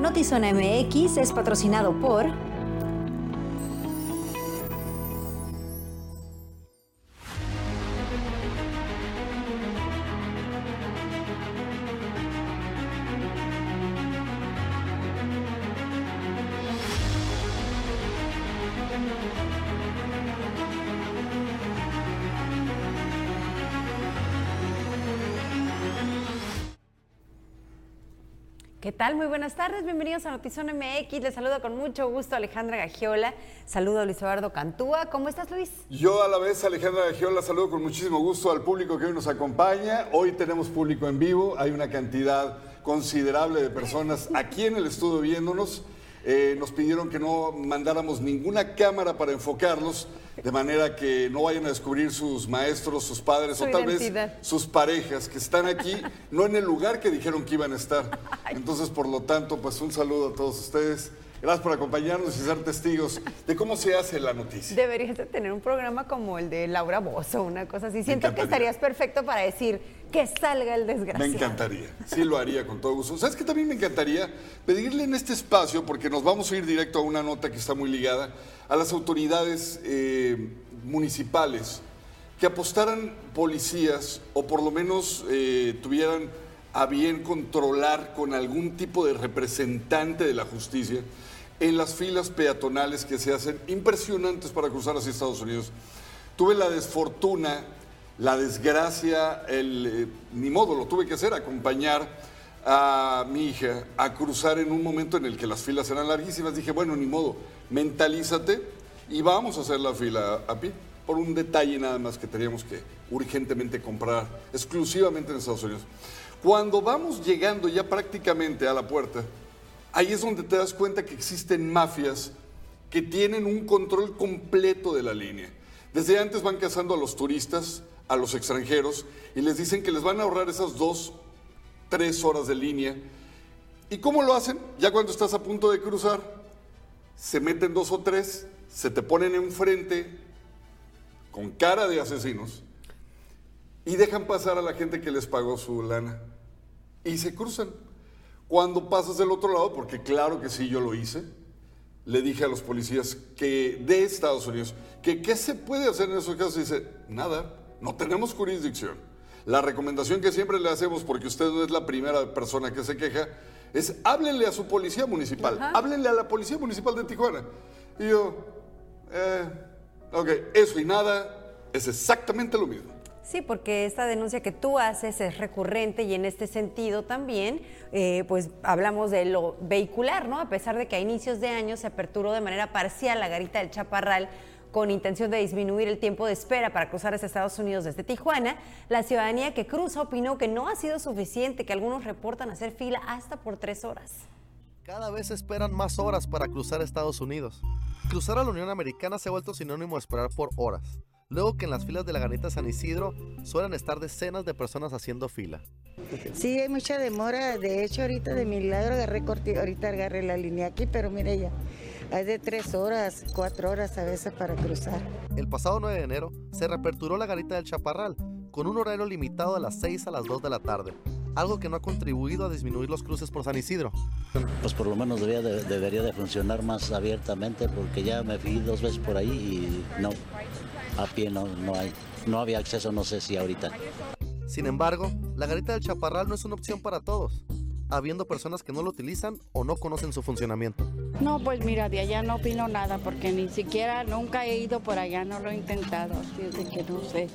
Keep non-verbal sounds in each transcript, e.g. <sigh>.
Notizona MX es patrocinado por... tal? Muy buenas tardes, bienvenidos a Notizón MX. Les saludo con mucho gusto Alejandra Gagiola. Saludo a Luis Eduardo Cantúa. ¿Cómo estás, Luis? Yo a la vez, Alejandra Gagiola, saludo con muchísimo gusto al público que hoy nos acompaña. Hoy tenemos público en vivo, hay una cantidad considerable de personas aquí en el estudio viéndonos. Eh, nos pidieron que no mandáramos ninguna cámara para enfocarlos, de manera que no vayan a descubrir sus maestros, sus padres Su o tal identidad. vez sus parejas que están aquí, no en el lugar que dijeron que iban a estar. <laughs> Entonces, por lo tanto, pues un saludo a todos ustedes. Gracias por acompañarnos y ser testigos de cómo se hace la noticia. Deberías de tener un programa como el de Laura Bozo, una cosa así. Siento que estarías perfecto para decir que salga el desgraciado. Me encantaría, sí lo haría con todo gusto. ¿Sabes qué también me encantaría? Pedirle en este espacio, porque nos vamos a ir directo a una nota que está muy ligada, a las autoridades eh, municipales que apostaran policías o por lo menos eh, tuvieran a bien controlar con algún tipo de representante de la justicia en las filas peatonales que se hacen impresionantes para cruzar hacia Estados Unidos. Tuve la desfortuna, la desgracia, el, eh, ni modo, lo tuve que hacer, acompañar a mi hija a cruzar en un momento en el que las filas eran larguísimas. Dije, bueno, ni modo, mentalízate y vamos a hacer la fila a pie por un detalle nada más que teníamos que urgentemente comprar exclusivamente en Estados Unidos. Cuando vamos llegando ya prácticamente a la puerta, ahí es donde te das cuenta que existen mafias que tienen un control completo de la línea. Desde antes van cazando a los turistas, a los extranjeros, y les dicen que les van a ahorrar esas dos, tres horas de línea. ¿Y cómo lo hacen? Ya cuando estás a punto de cruzar, se meten dos o tres, se te ponen enfrente con cara de asesinos y dejan pasar a la gente que les pagó su lana. Y se cruzan. Cuando pasas del otro lado, porque claro que sí, yo lo hice, le dije a los policías que de Estados Unidos que qué se puede hacer en esos casos. Y dice, nada, no tenemos jurisdicción. La recomendación que siempre le hacemos, porque usted no es la primera persona que se queja, es háblenle a su policía municipal, háblenle a la policía municipal de Tijuana. Y yo, eh, ok, eso y nada es exactamente lo mismo. Sí, porque esta denuncia que tú haces es recurrente y en este sentido también, eh, pues hablamos de lo vehicular, ¿no? A pesar de que a inicios de año se aperturó de manera parcial la garita del Chaparral con intención de disminuir el tiempo de espera para cruzar hacia Estados Unidos desde Tijuana, la ciudadanía que cruza opinó que no ha sido suficiente, que algunos reportan hacer fila hasta por tres horas. Cada vez esperan más horas para cruzar Estados Unidos. Cruzar a la Unión Americana se ha vuelto sinónimo de esperar por horas. Luego que en las filas de la Ganita San Isidro suelen estar decenas de personas haciendo fila. Sí, hay mucha demora. De hecho, ahorita de milagro agarré corti, ahorita agarré la línea aquí, pero mire ya, hay de tres horas, cuatro horas a veces para cruzar. El pasado 9 de enero se reaperturó la Garita del Chaparral con un horario limitado de las 6 a las 2 de la tarde, algo que no ha contribuido a disminuir los cruces por San Isidro. Pues por lo menos debería de, debería de funcionar más abiertamente porque ya me fui dos veces por ahí y no, a pie no, no hay, no había acceso, no sé si ahorita. Sin embargo, la Garita del Chaparral no es una opción para todos, habiendo personas que no lo utilizan o no conocen su funcionamiento. No, pues mira, de allá no opino nada porque ni siquiera nunca he ido por allá, no lo he intentado, así es de que no sé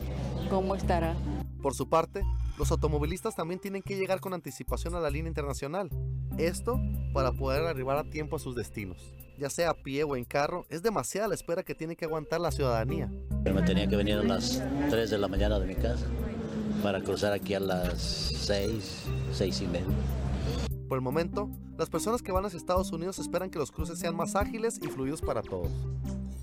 cómo estará. Por su parte, los automovilistas también tienen que llegar con anticipación a la línea internacional. Esto para poder arribar a tiempo a sus destinos. Ya sea a pie o en carro, es demasiada la espera que tiene que aguantar la ciudadanía. Pero me tenía que venir a las 3 de la mañana de mi casa para cruzar aquí a las 6, 6 y media. Por el momento, las personas que van hacia Estados Unidos esperan que los cruces sean más ágiles y fluidos para todos.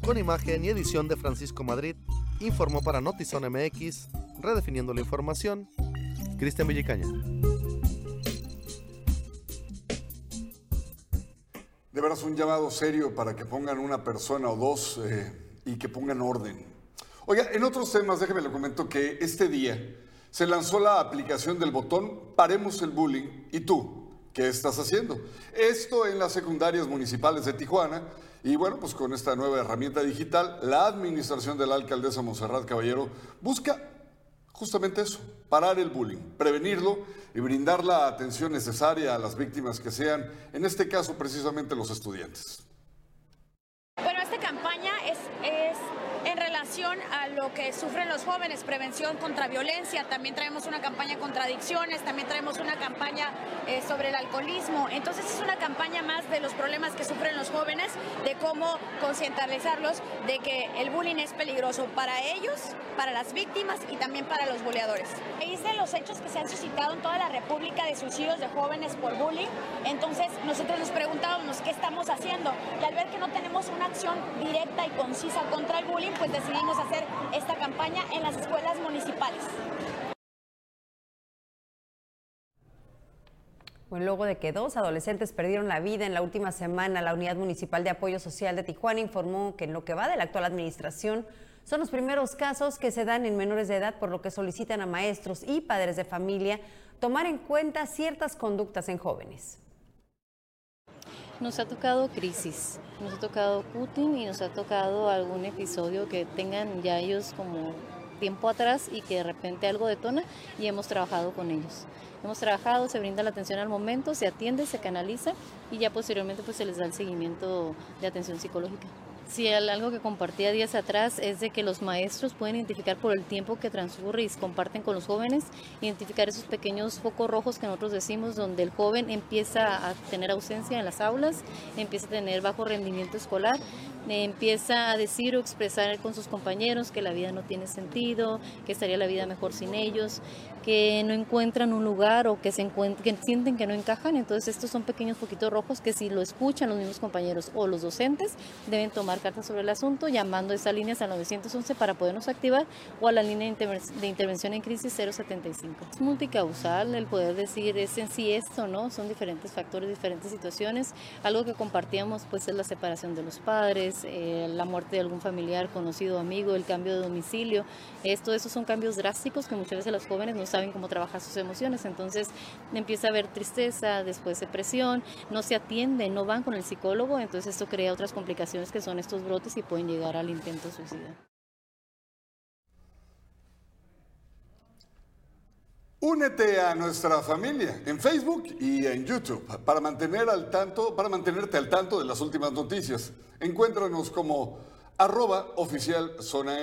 Con imagen y edición de Francisco Madrid, informó para Notizón MX, redefiniendo la información, Cristian Villicaña. De veras un llamado serio para que pongan una persona o dos eh, y que pongan orden. Oiga, en otros temas, déjeme le comento que este día se lanzó la aplicación del botón Paremos el Bullying y tú, ¿Qué estás haciendo? Esto en las secundarias municipales de Tijuana. Y bueno, pues con esta nueva herramienta digital, la administración de la alcaldesa Monserrat Caballero busca justamente eso, parar el bullying, prevenirlo y brindar la atención necesaria a las víctimas que sean, en este caso precisamente los estudiantes. Bueno, esta campaña es, es en relación a lo que sufren los jóvenes, prevención contra violencia, también traemos una campaña contra adicciones, también traemos una campaña eh, sobre el alcoholismo. Entonces es una campaña más de los problemas que sufren los jóvenes, de cómo concientizarlos de que el bullying es peligroso para ellos, para las víctimas y también para los buleadores. raíz de los hechos que se han suscitado en toda la República de suicidios de jóvenes por bullying, entonces nosotros nos preguntábamos qué estamos haciendo y al ver que no tenemos una acción directa y concisa contra el bullying, pues decidimos hacer esta campaña en las escuelas municipales. Bueno, luego de que dos adolescentes perdieron la vida en la última semana, la Unidad Municipal de Apoyo Social de Tijuana informó que en lo que va de la actual administración son los primeros casos que se dan en menores de edad, por lo que solicitan a maestros y padres de familia tomar en cuenta ciertas conductas en jóvenes. Nos ha tocado crisis, nos ha tocado Putin y nos ha tocado algún episodio que tengan ya ellos como tiempo atrás y que de repente algo detona y hemos trabajado con ellos. Hemos trabajado, se brinda la atención al momento, se atiende, se canaliza y ya posteriormente pues se les da el seguimiento de atención psicológica. Sí, algo que compartía días atrás es de que los maestros pueden identificar por el tiempo que transcurre y comparten con los jóvenes, identificar esos pequeños focos rojos que nosotros decimos, donde el joven empieza a tener ausencia en las aulas, empieza a tener bajo rendimiento escolar, empieza a decir o expresar con sus compañeros que la vida no tiene sentido, que estaría la vida mejor sin ellos, que no encuentran un lugar o que, sienten que no encajan. Entonces estos son pequeños foquitos rojos que si lo escuchan los mismos compañeros o los docentes deben tomar cartas sobre el asunto llamando a esas líneas al 911 para podernos activar o a la línea de intervención en crisis 075. Es multicausal el poder decir es en sí esto, ¿no? Son diferentes factores, diferentes situaciones. Algo que compartíamos pues es la separación de los padres, eh, la muerte de algún familiar, conocido, amigo, el cambio de domicilio. Esto, esos son cambios drásticos que muchas veces los jóvenes no saben cómo trabajar sus emociones. Entonces empieza a haber tristeza, después depresión, no se atiende, no van con el psicólogo, entonces esto crea otras complicaciones que son estos brotes y pueden llegar al intento suicida. Únete a nuestra familia en Facebook y en YouTube para mantener al tanto, para mantenerte al tanto de las últimas noticias. Encuéntranos como arroba oficial zona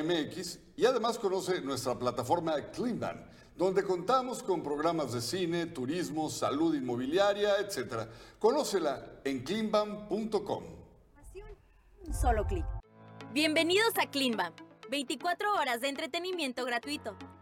y además conoce nuestra plataforma Cleanban, donde contamos con programas de cine, turismo, salud inmobiliaria, etc. Conócela en cleanban.com. Solo clic. Bienvenidos a Cleanban, 24 horas de entretenimiento gratuito.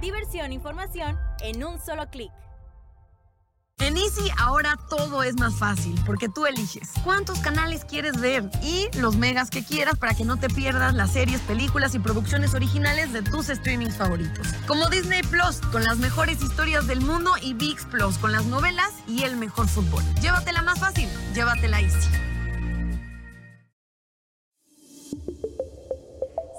Diversión e información en un solo clic. En Easy ahora todo es más fácil porque tú eliges cuántos canales quieres ver y los megas que quieras para que no te pierdas las series, películas y producciones originales de tus streamings favoritos. Como Disney Plus con las mejores historias del mundo y VIX Plus con las novelas y el mejor fútbol. Llévatela más fácil, llévatela Easy.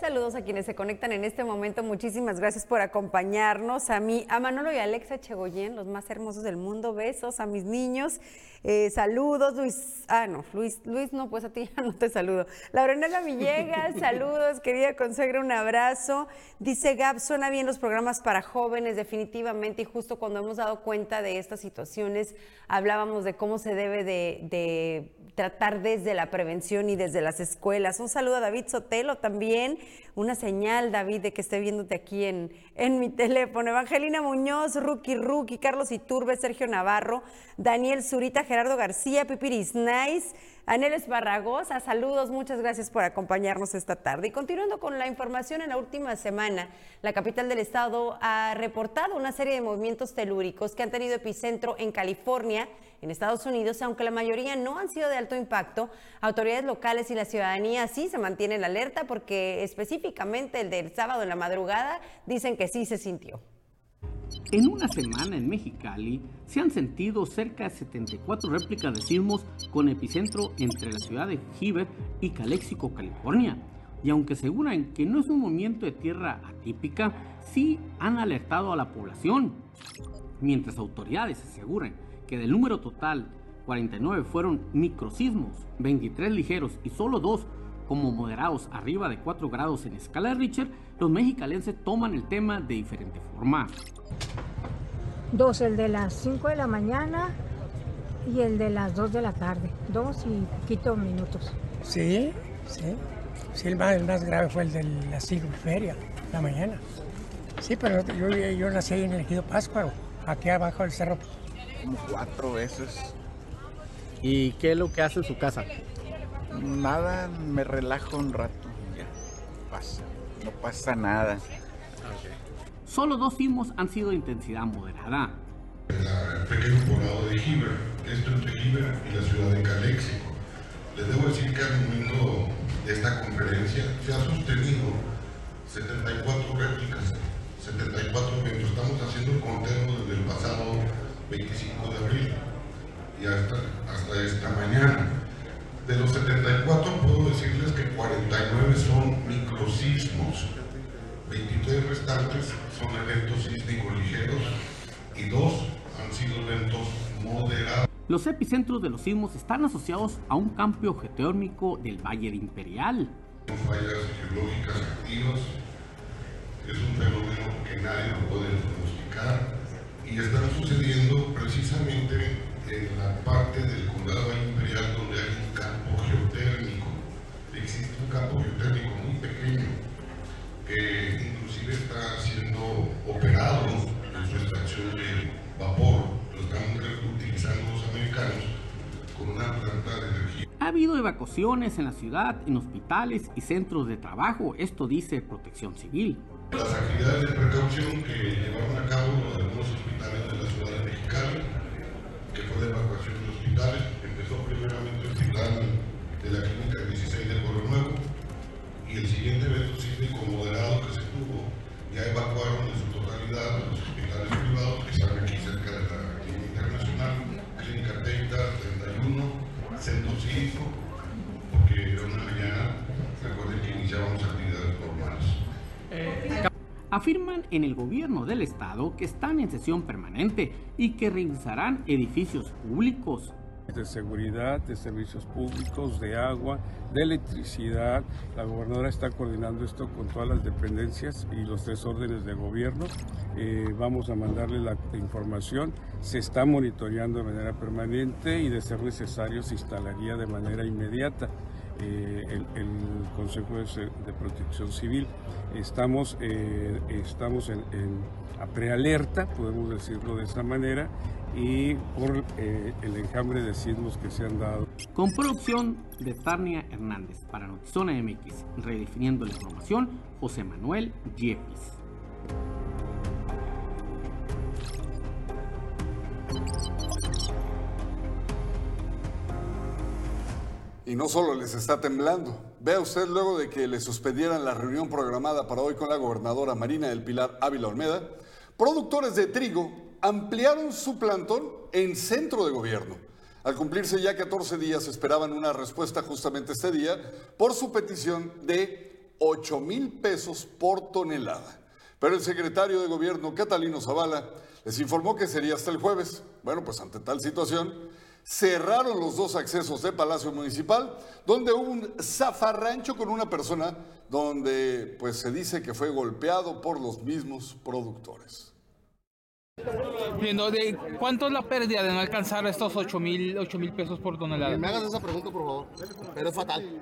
Saludos a quienes se conectan en este momento. Muchísimas gracias por acompañarnos. A mí, a Manolo y a Alexa Chegoyen, los más hermosos del mundo. Besos a mis niños. Eh, saludos, Luis. Ah, no, Luis, Luis, no, pues a ti ya <laughs> no te saludo. Laurenela Villegas, <laughs> saludos, querida consagra, un abrazo. Dice Gab, suena bien los programas para jóvenes, definitivamente. Y justo cuando hemos dado cuenta de estas situaciones, hablábamos de cómo se debe de tratar desde la prevención y desde las escuelas. Un saludo a David Sotelo también, una señal, David, de que esté viéndote aquí en, en mi teléfono. Evangelina Muñoz, Ruki Ruki, Carlos Iturbe, Sergio Navarro, Daniel Zurita, Gerardo García, Pipiris Nice, Anel Esbarragosa, saludos, muchas gracias por acompañarnos esta tarde. Y continuando con la información, en la última semana, la capital del estado ha reportado una serie de movimientos telúricos que han tenido epicentro en California, en Estados Unidos, aunque la mayoría no han sido de alto impacto, autoridades locales y la ciudadanía sí se mantienen alerta porque específicamente el del sábado en la madrugada dicen que sí se sintió. En una semana en Mexicali se han sentido cerca de 74 réplicas de sismos con epicentro entre la ciudad de Heber y Calexico, California. Y aunque aseguran que no es un movimiento de tierra atípica, sí han alertado a la población. Mientras autoridades aseguran que del número total 49 fueron microsismos, 23 ligeros y solo dos como moderados arriba de 4 grados en escala de Richter, los mexicalenses toman el tema de diferente forma. Dos, el de las 5 de la mañana y el de las 2 de la tarde. Dos y poquito minutos. Sí, sí. Sí, el más, más grave fue el de la feria, la mañana. Sí, pero yo, yo nací en el Ejido Páscuaro, aquí abajo del cerro. Como cuatro veces. ¿Y qué es lo que hace en su casa? Nada, me relajo un rato. Ya, pasa. No pasa nada. Solo dos sismos han sido de intensidad moderada. El pequeño poblado de Giver, esto entre Giver y la ciudad de Calexico. Les debo decir que al momento de esta conferencia se ha sostenido 74 réplicas, 74 eventos. Estamos haciendo el conteo desde el pasado 25 de abril y hasta, hasta esta mañana. De los 74 puedo decirles que 49 son microsismos, 23 restantes son eventos sísmicos ligeros y dos han sido eventos moderados. Los epicentros de los sismos están asociados a un cambio geotérmico del Valle de Imperial. Fallas geológicas activas es un fenómeno que nadie lo puede pronosticar y están sucediendo precisamente en la parte del condado imperial donde hay geotérmico. Existe un campo geotérmico muy pequeño que inclusive está siendo operado en su extracción de vapor. Lo están utilizando los americanos con una planta de energía. Ha habido evacuaciones en la ciudad, en hospitales y centros de trabajo, esto dice Protección Civil. Las actividades de precaución que llevaron a cabo algunos hospitales de la ciudad de Mexicali que fue de evacuación de hospitales. Empezó primeramente hospital de la clínica 16 de Pueblo Nuevo y el siguiente evento sísmico moderado que se tuvo ya evacuaron en su totalidad los hospitales privados que están aquí cerca de la clínica internacional, clínica 30, 31, Centro Cívico, porque era una mañana, recuerden que iniciábamos actividades normales. Eh, afirman en el gobierno del estado que están en sesión permanente y que revisarán edificios públicos. De seguridad, de servicios públicos, de agua, de electricidad. La gobernadora está coordinando esto con todas las dependencias y los tres órdenes de gobierno. Eh, vamos a mandarle la información. Se está monitoreando de manera permanente y de ser necesario se instalaría de manera inmediata. Eh, el, Consejo de, Protección Civil. Estamos, eh, estamos en, a prealerta, podemos decirlo de esa manera, y por eh, el enjambre de sismos que se han dado. Con producción de Tarnia Hernández para Notizona MX, redefiniendo la información, José Manuel Yepis. Y no solo les está temblando. Vea usted luego de que le suspendieran la reunión programada para hoy con la gobernadora Marina del Pilar Ávila Olmeda, productores de trigo ampliaron su plantón en centro de gobierno. Al cumplirse ya 14 días, esperaban una respuesta justamente este día por su petición de 8 mil pesos por tonelada. Pero el secretario de gobierno, Catalino Zavala, les informó que sería hasta el jueves. Bueno, pues ante tal situación, cerraron los dos accesos de Palacio Municipal, donde hubo un zafarrancho con una persona donde pues se dice que fue golpeado por los mismos productores. Viendo de cuánto es la pérdida de no alcanzar estos 8 mil pesos por tonelada. Me hagas esa pregunta, por favor. Pero es fatal.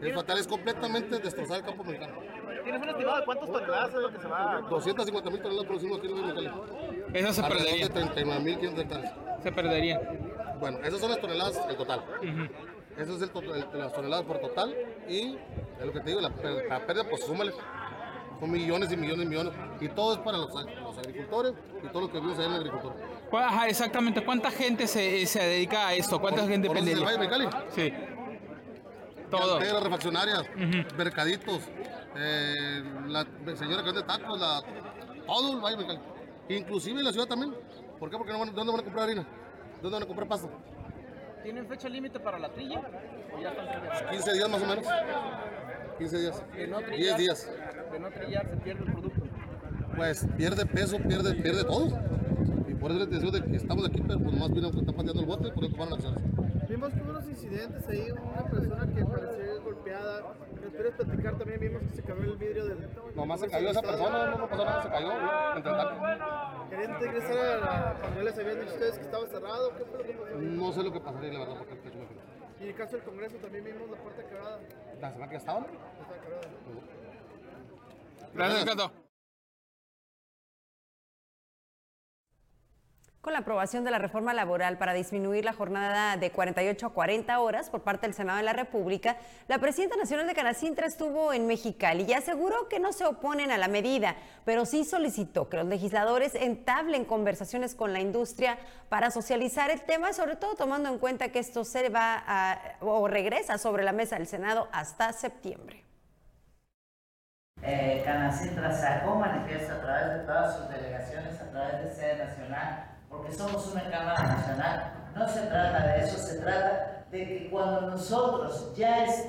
Es fatal, es completamente destrozar el campo mexicano. ¿Tienes un estimado de cuántas toneladas es lo que se va? 250 mil toneladas producimos aquí en Mexicali. Eso se perdería. de 39 mil hectáreas. Se perdería. Bueno, esas son las toneladas en total. Eso es el, to- el- las toneladas por total. Y es lo que te digo, la, pérdida, pues súmale. Son millones y millones y millones. Y todo es para los, los agricultores y todos los que vivimos ahí en la agricultura. ¿Cuál- ajá, exactamente. ¿Cuánta gente se, se dedica a esto? ¿Cuánta gente ¿Conoces depende? el Valle de Mexicali? Sí. Todo. Canteras, refaccionarias, mercaditos, eh, la señora que vende tacos, la, todo el Valle de Mexicali. Inclusive la ciudad también. ¿Por qué? Porque no van- ¿dónde van a comprar harina? ¿Dónde van a comprar pasta? ¿Tienen fecha límite para la trilla? ¿O ya están trillados? 15 días más o menos. 15 días. De no 10 trillar, días. De no trillar se pierde el producto. Pues pierde peso, pierde, pierde todo. Y por eso les digo de que estamos aquí, pero pues más bien están pateando el bote y por eso tomaron acciones. Vimos que hubo unos incidentes ahí, una persona que parecía golpeada. ¿Me puedes platicar también? Vimos que se cayó el vidrio del... Nomás se cayó esa persona, no, no pasó nada, se cayó. Entre tanto. ¿Querían regresar a la... cuando les habían dicho ustedes que estaba cerrado? ¿Qué fue lo que pasó? No sé lo que pasaría, la verdad, porque el techo me quedó. Y en el caso del Congreso también vimos la puerta quebrada. ¿La semana que estaban? Está quebrada. Gracias, Cato. Con la aprobación de la reforma laboral para disminuir la jornada de 48 a 40 horas por parte del Senado de la República, la presidenta nacional de Canacintra estuvo en Mexicali y aseguró que no se oponen a la medida, pero sí solicitó que los legisladores entablen conversaciones con la industria para socializar el tema, sobre todo tomando en cuenta que esto se va o regresa sobre la mesa del Senado hasta septiembre. Eh, Canacintra sacó manifiesto a través de todas sus delegaciones, a través de sede nacional, porque somos una Cámara Nacional. No se trata de eso, se trata de que cuando nosotros ya es-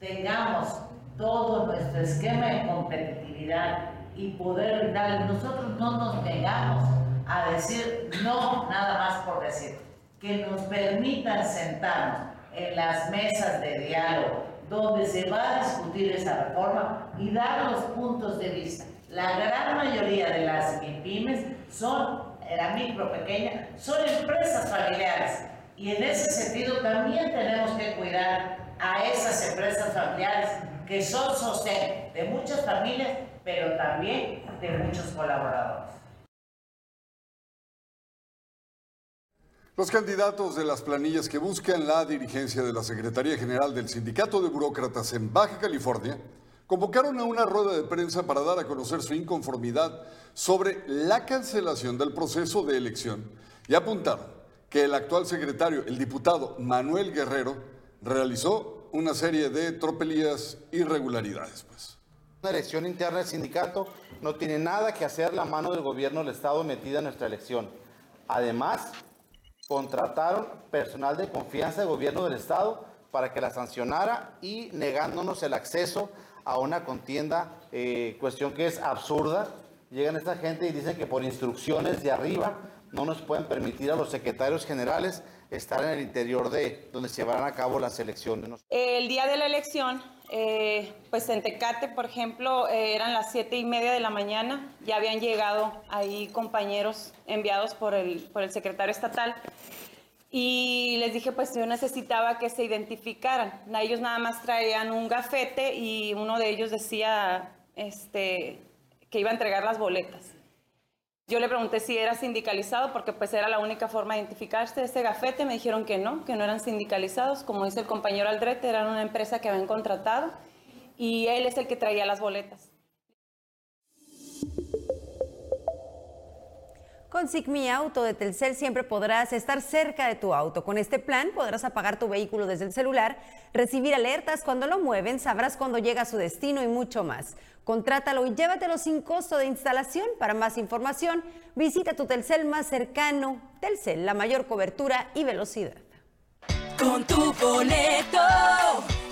tengamos todo nuestro esquema de competitividad y poder brindarle, nosotros no nos negamos a decir no nada más por decir, que nos permitan sentarnos en las mesas de diálogo donde se va a discutir esa reforma y dar los puntos de vista. La gran mayoría de las MIPIMES son, la micro pequeña, son empresas familiares y en ese sentido también tenemos que cuidar a esas empresas familiares que son sostén de muchas familias, pero también de muchos colaboradores. Los candidatos de las planillas que buscan la dirigencia de la Secretaría General del Sindicato de Burócratas en Baja California convocaron a una rueda de prensa para dar a conocer su inconformidad sobre la cancelación del proceso de elección y apuntaron que el actual secretario, el diputado Manuel Guerrero, realizó una serie de tropelías irregularidades. Pues. Una elección interna del sindicato no tiene nada que hacer la mano del gobierno del Estado metida en nuestra elección. Además, contrataron personal de confianza del gobierno del Estado para que la sancionara y negándonos el acceso a una contienda, eh, cuestión que es absurda. Llegan esta gente y dicen que por instrucciones de arriba no nos pueden permitir a los secretarios generales estar en el interior de donde se llevarán a cabo las elecciones. El día de la elección, eh, pues en Tecate, por ejemplo, eh, eran las siete y media de la mañana, ya habían llegado ahí compañeros enviados por el, por el secretario estatal y les dije pues yo necesitaba que se identificaran. Ellos nada más traían un gafete y uno de ellos decía este, que iba a entregar las boletas. Yo le pregunté si era sindicalizado porque pues era la única forma de identificarse ese gafete. Me dijeron que no, que no eran sindicalizados. Como dice el compañero Aldrete, era una empresa que habían contratado y él es el que traía las boletas. Con Sigmi Auto de Telcel siempre podrás estar cerca de tu auto. Con este plan podrás apagar tu vehículo desde el celular, recibir alertas cuando lo mueven, sabrás cuando llega a su destino y mucho más. Contrátalo y llévatelo sin costo de instalación. Para más información, visita tu Telcel más cercano. Telcel, la mayor cobertura y velocidad. Con tu boleto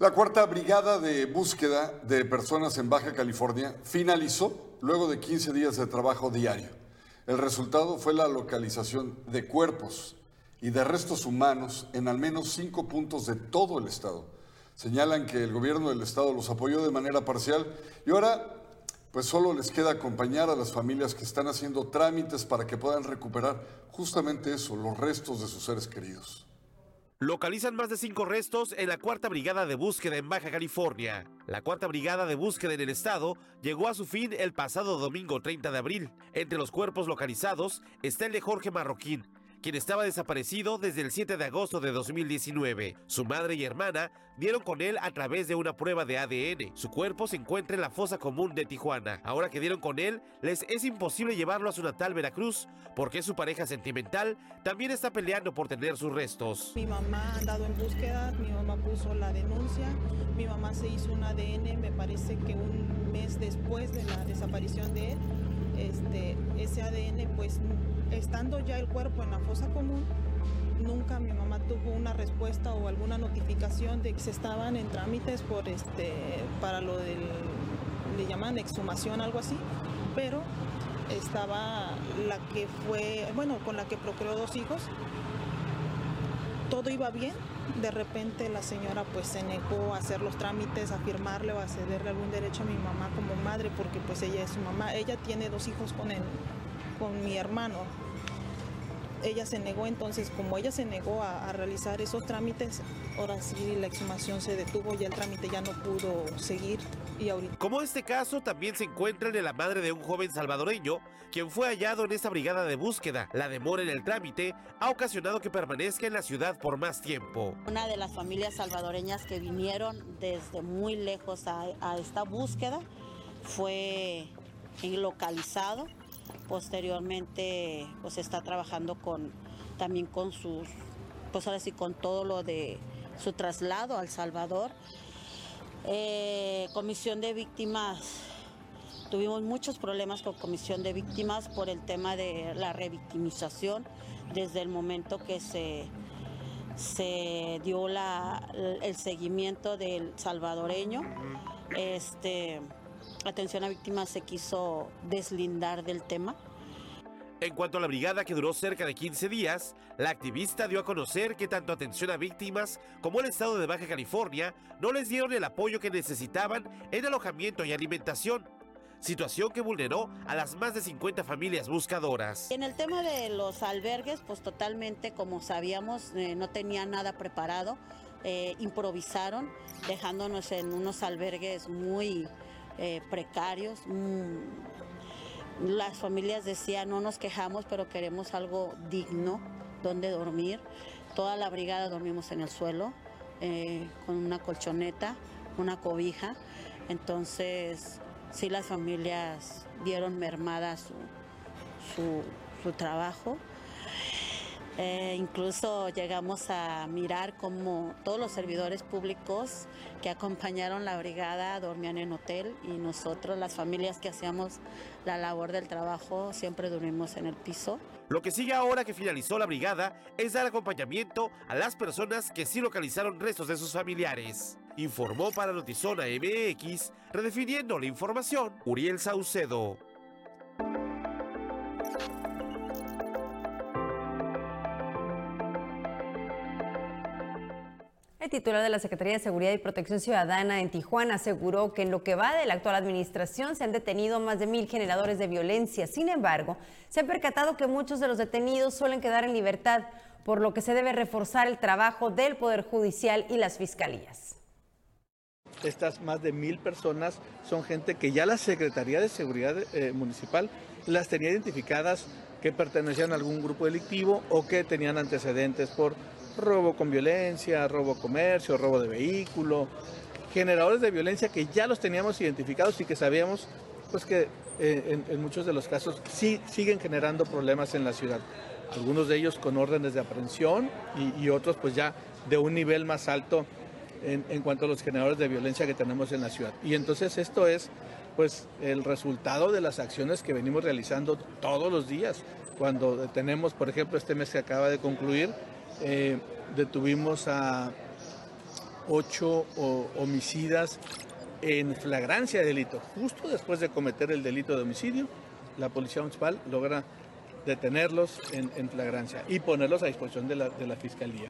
La cuarta brigada de búsqueda de personas en Baja California finalizó luego de 15 días de trabajo diario. El resultado fue la localización de cuerpos y de restos humanos en al menos cinco puntos de todo el estado. Señalan que el gobierno del estado los apoyó de manera parcial y ahora pues solo les queda acompañar a las familias que están haciendo trámites para que puedan recuperar justamente eso, los restos de sus seres queridos. Localizan más de cinco restos en la Cuarta Brigada de Búsqueda en Baja California. La Cuarta Brigada de Búsqueda en el estado llegó a su fin el pasado domingo 30 de abril. Entre los cuerpos localizados está el de Jorge Marroquín, quien estaba desaparecido desde el 7 de agosto de 2019. Su madre y hermana dieron con él a través de una prueba de ADN. Su cuerpo se encuentra en la fosa común de Tijuana. Ahora que dieron con él, les es imposible llevarlo a su natal Veracruz, porque su pareja sentimental también está peleando por tener sus restos. Mi mamá ha andado en búsqueda, mi mamá puso la denuncia, mi mamá se hizo un ADN, me parece que un mes después de la desaparición de él. Este, ese ADN, pues estando ya el cuerpo en la fosa común, nunca mi mamá tuvo una respuesta o alguna notificación de que se estaban en trámites por este para lo del le llaman exhumación algo así, pero estaba la que fue, bueno, con la que procreó dos hijos. Todo iba bien, de repente la señora pues se negó a hacer los trámites, a firmarle o a cederle algún derecho a mi mamá como madre porque pues ella es su mamá. Ella tiene dos hijos con él, con mi hermano. Ella se negó, entonces como ella se negó a, a realizar esos trámites, ahora sí la exhumación se detuvo y el trámite ya no pudo seguir y ahorita Como este caso, también se encuentra en la madre de un joven salvadoreño, quien fue hallado en esta brigada de búsqueda. La demora en el trámite ha ocasionado que permanezca en la ciudad por más tiempo. Una de las familias salvadoreñas que vinieron desde muy lejos a, a esta búsqueda fue localizado. Posteriormente, pues está trabajando con también con sus, pues ahora sí, con todo lo de su traslado al Salvador. Eh, comisión de víctimas. Tuvimos muchos problemas con comisión de víctimas por el tema de la revictimización desde el momento que se, se dio la, el seguimiento del salvadoreño. Este, atención a víctimas se quiso deslindar del tema. En cuanto a la brigada que duró cerca de 15 días, la activista dio a conocer que tanto atención a víctimas como el estado de Baja California no les dieron el apoyo que necesitaban en alojamiento y alimentación, situación que vulneró a las más de 50 familias buscadoras. En el tema de los albergues, pues totalmente, como sabíamos, eh, no tenían nada preparado, eh, improvisaron, dejándonos en unos albergues muy eh, precarios. mm, las familias decían, no nos quejamos, pero queremos algo digno donde dormir. Toda la brigada dormimos en el suelo, eh, con una colchoneta, una cobija. Entonces, sí las familias vieron mermada su, su trabajo. Eh, incluso llegamos a mirar cómo todos los servidores públicos que acompañaron la brigada dormían en hotel y nosotros, las familias que hacíamos la labor del trabajo, siempre dormimos en el piso. Lo que sigue ahora que finalizó la brigada es dar acompañamiento a las personas que sí localizaron restos de sus familiares. Informó para Notizona MX, redefiniendo la información, Uriel Saucedo. El titular de la Secretaría de Seguridad y Protección Ciudadana en Tijuana aseguró que en lo que va de la actual administración se han detenido más de mil generadores de violencia. Sin embargo, se ha percatado que muchos de los detenidos suelen quedar en libertad, por lo que se debe reforzar el trabajo del Poder Judicial y las fiscalías. Estas más de mil personas son gente que ya la Secretaría de Seguridad eh, Municipal las tenía identificadas que pertenecían a algún grupo delictivo o que tenían antecedentes por robo con violencia, robo comercio, robo de vehículo, generadores de violencia que ya los teníamos identificados y que sabíamos pues que eh, en, muchos de los casos sí siguen generando problemas en la ciudad. Algunos de ellos con órdenes de aprehensión y, y otros pues ya de un nivel más alto en, en cuanto a los generadores de violencia que tenemos en la ciudad. Y entonces esto es pues el resultado de las acciones que venimos realizando todos los días. Cuando tenemos, por ejemplo, este mes que acaba de concluir, eh, detuvimos a ocho homicidas en flagrancia de delito. Justo después de cometer el delito de homicidio, la policía municipal logra detenerlos en, en flagrancia y ponerlos a disposición de la, de la Fiscalía.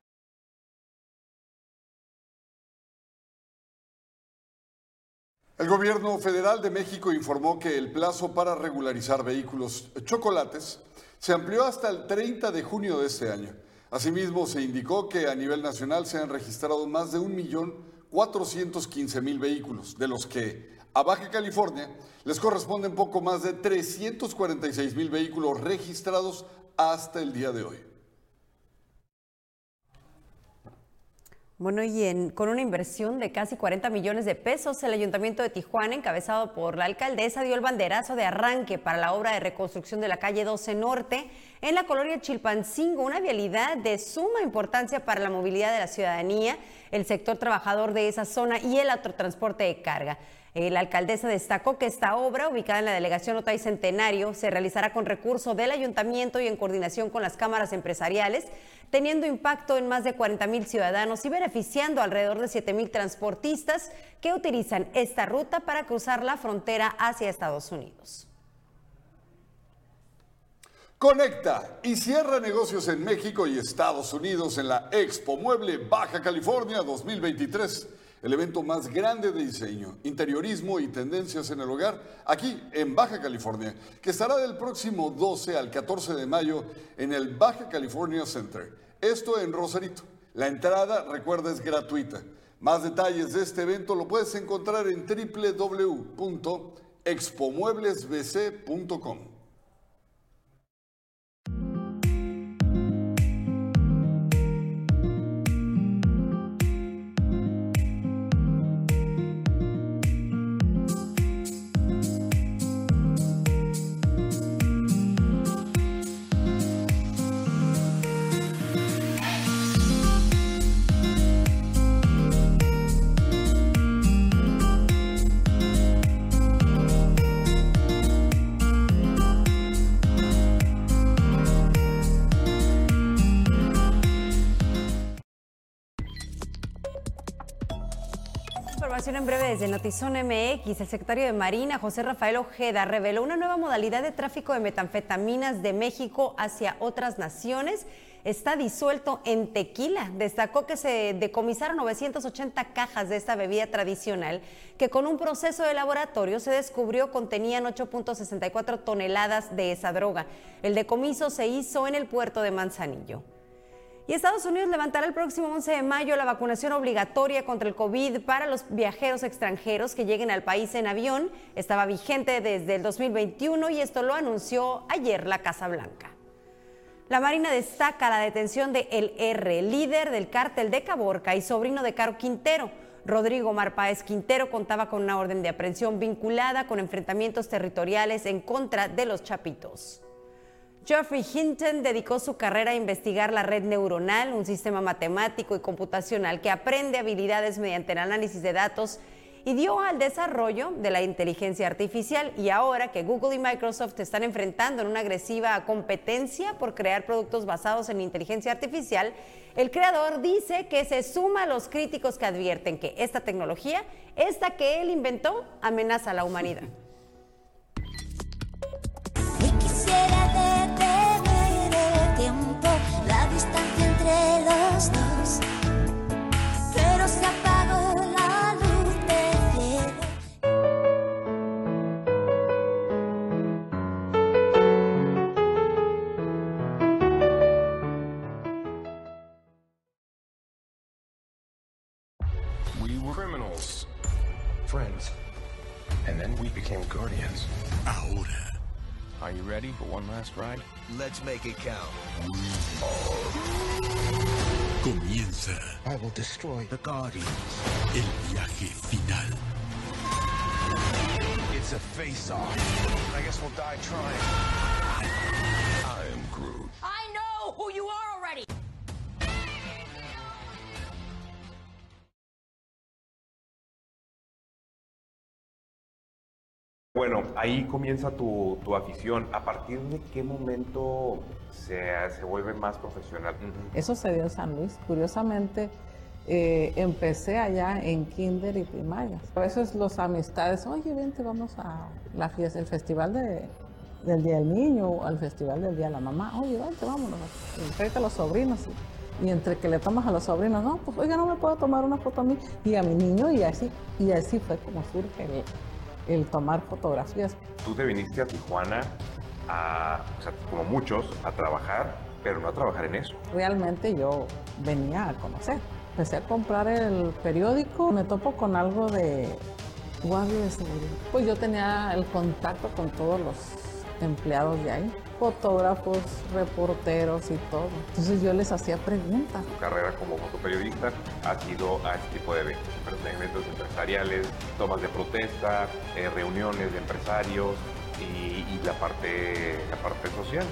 El gobierno federal de México informó que el plazo para regularizar vehículos chocolates se amplió hasta el 30 de junio de este año. Asimismo, se indicó que a nivel nacional se han registrado más de 1.415.000 vehículos, de los que a Baja California les corresponden poco más de 346.000 vehículos registrados hasta el día de hoy. Bueno, y en- con una inversión de casi 40 millones de pesos, el Ayuntamiento de Tijuana, encabezado por la alcaldesa, dio el banderazo de arranque para la obra de reconstrucción de la calle 12 Norte en la colonia Chilpancingo, una vialidad de suma importancia para la movilidad de la ciudadanía, el sector trabajador de esa zona y el autotransporte de carga. Eh, La alcaldesa destacó que esta obra, ubicada en la delegación Otay Centenario, se realizará con recurso del ayuntamiento y en coordinación con las cámaras empresariales, teniendo impacto en más de 40 mil ciudadanos y beneficiando alrededor de 7 mil transportistas que utilizan esta ruta para cruzar la frontera hacia Estados Unidos. Conecta y cierra negocios en México y Estados Unidos en la Expo Mueble Baja California 2023, el evento más grande de diseño, interiorismo y tendencias en el hogar aquí en Baja California, que estará del próximo 12 al 14 de mayo en el Baja California Center. Esto en Rosarito. La entrada, recuerda, es gratuita. Más detalles de este evento lo puedes encontrar en www.expomueblesbc.com. desde Notizón MX. El secretario de Marina, José Rafael Ojeda, reveló una nueva modalidad de tráfico de metanfetaminas de México hacia otras naciones. Está disuelto en tequila. Destacó que se decomisaron 980 cajas de esta bebida tradicional que con un proceso de laboratorio se descubrió contenían 8.64 toneladas de esa droga. El decomiso se hizo en el puerto de Manzanillo. Y Estados Unidos levantará el próximo 11 de mayo la vacunación obligatoria contra el COVID para los viajeros extranjeros que lleguen al país en avión. Estaba vigente desde el 2021 y esto lo anunció ayer la Casa Blanca. La Marina destaca la detención de El R, líder del cártel de Caborca y sobrino de Caro Quintero. Rodrigo Marpáez Quintero contaba con una orden de aprehensión vinculada con enfrentamientos territoriales en contra de los Chapitos. Geoffrey Hinton dedicó su carrera a investigar la red neuronal, un sistema matemático y computacional que aprende habilidades mediante el análisis de datos y dio al desarrollo de la inteligencia artificial. Y ahora que Google y Microsoft están enfrentando en una agresiva competencia por crear productos basados en inteligencia artificial, el creador dice que se suma a los críticos que advierten que esta tecnología, esta que él inventó, amenaza a la humanidad. <laughs> for one last ride? Let's make it count. Comienza I will destroy the Guardians. el viaje final. It's a face-off. I guess we'll die trying. Bueno, ahí comienza tu, tu afición. ¿A partir de qué momento se, se vuelve más profesional? Eso se dio en San Luis. Curiosamente, eh, empecé allá en kinder y primaria. A veces los amistades, oye, vente, vamos a la fiesta, el festival de, del Día del Niño o al Festival del Día de la Mamá. Oye, vente, vámonos, tráete a los sobrinos. Y, y entre que le tomas a los sobrinos, no, pues oiga, no me puedo tomar una foto a mí y a mi niño y así. Y así fue como surge el, el tomar fotografías. Tú te viniste a Tijuana, a, o sea, como muchos, a trabajar, pero no a trabajar en eso. Realmente yo venía a conocer. Empecé a comprar el periódico, me topo con algo de guardia de seguridad. Pues yo tenía el contacto con todos los empleados de ahí, fotógrafos, reporteros y todo. Entonces yo les hacía preguntas. Tu carrera como fotoperiodista ha sido a este tipo de eventos, eventos empresariales, tomas de protesta, eh, reuniones de empresarios y, y la parte la parte social.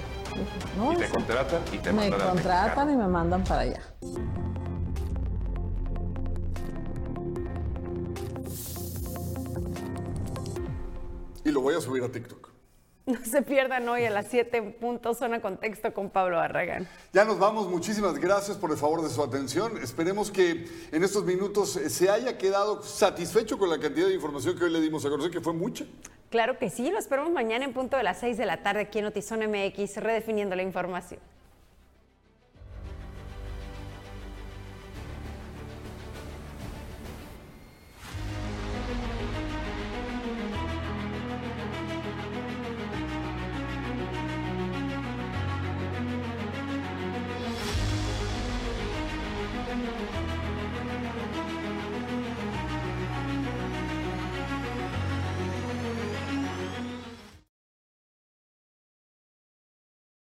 No, y te sí. contratan y te me mandan al contratan y me mandan para allá. Y lo voy a subir a TikTok. <laughs> No se pierdan hoy a las 7 en punto Zona Contexto con Pablo Barragán. Ya nos vamos, muchísimas gracias por el favor de su atención. Esperemos que en estos minutos eh, se haya quedado satisfecho con la cantidad de información que hoy le dimos a conocer, que fue mucha. Claro que sí, lo esperamos mañana en punto de las 6 de la tarde aquí en Notizón MX, redefiniendo la información.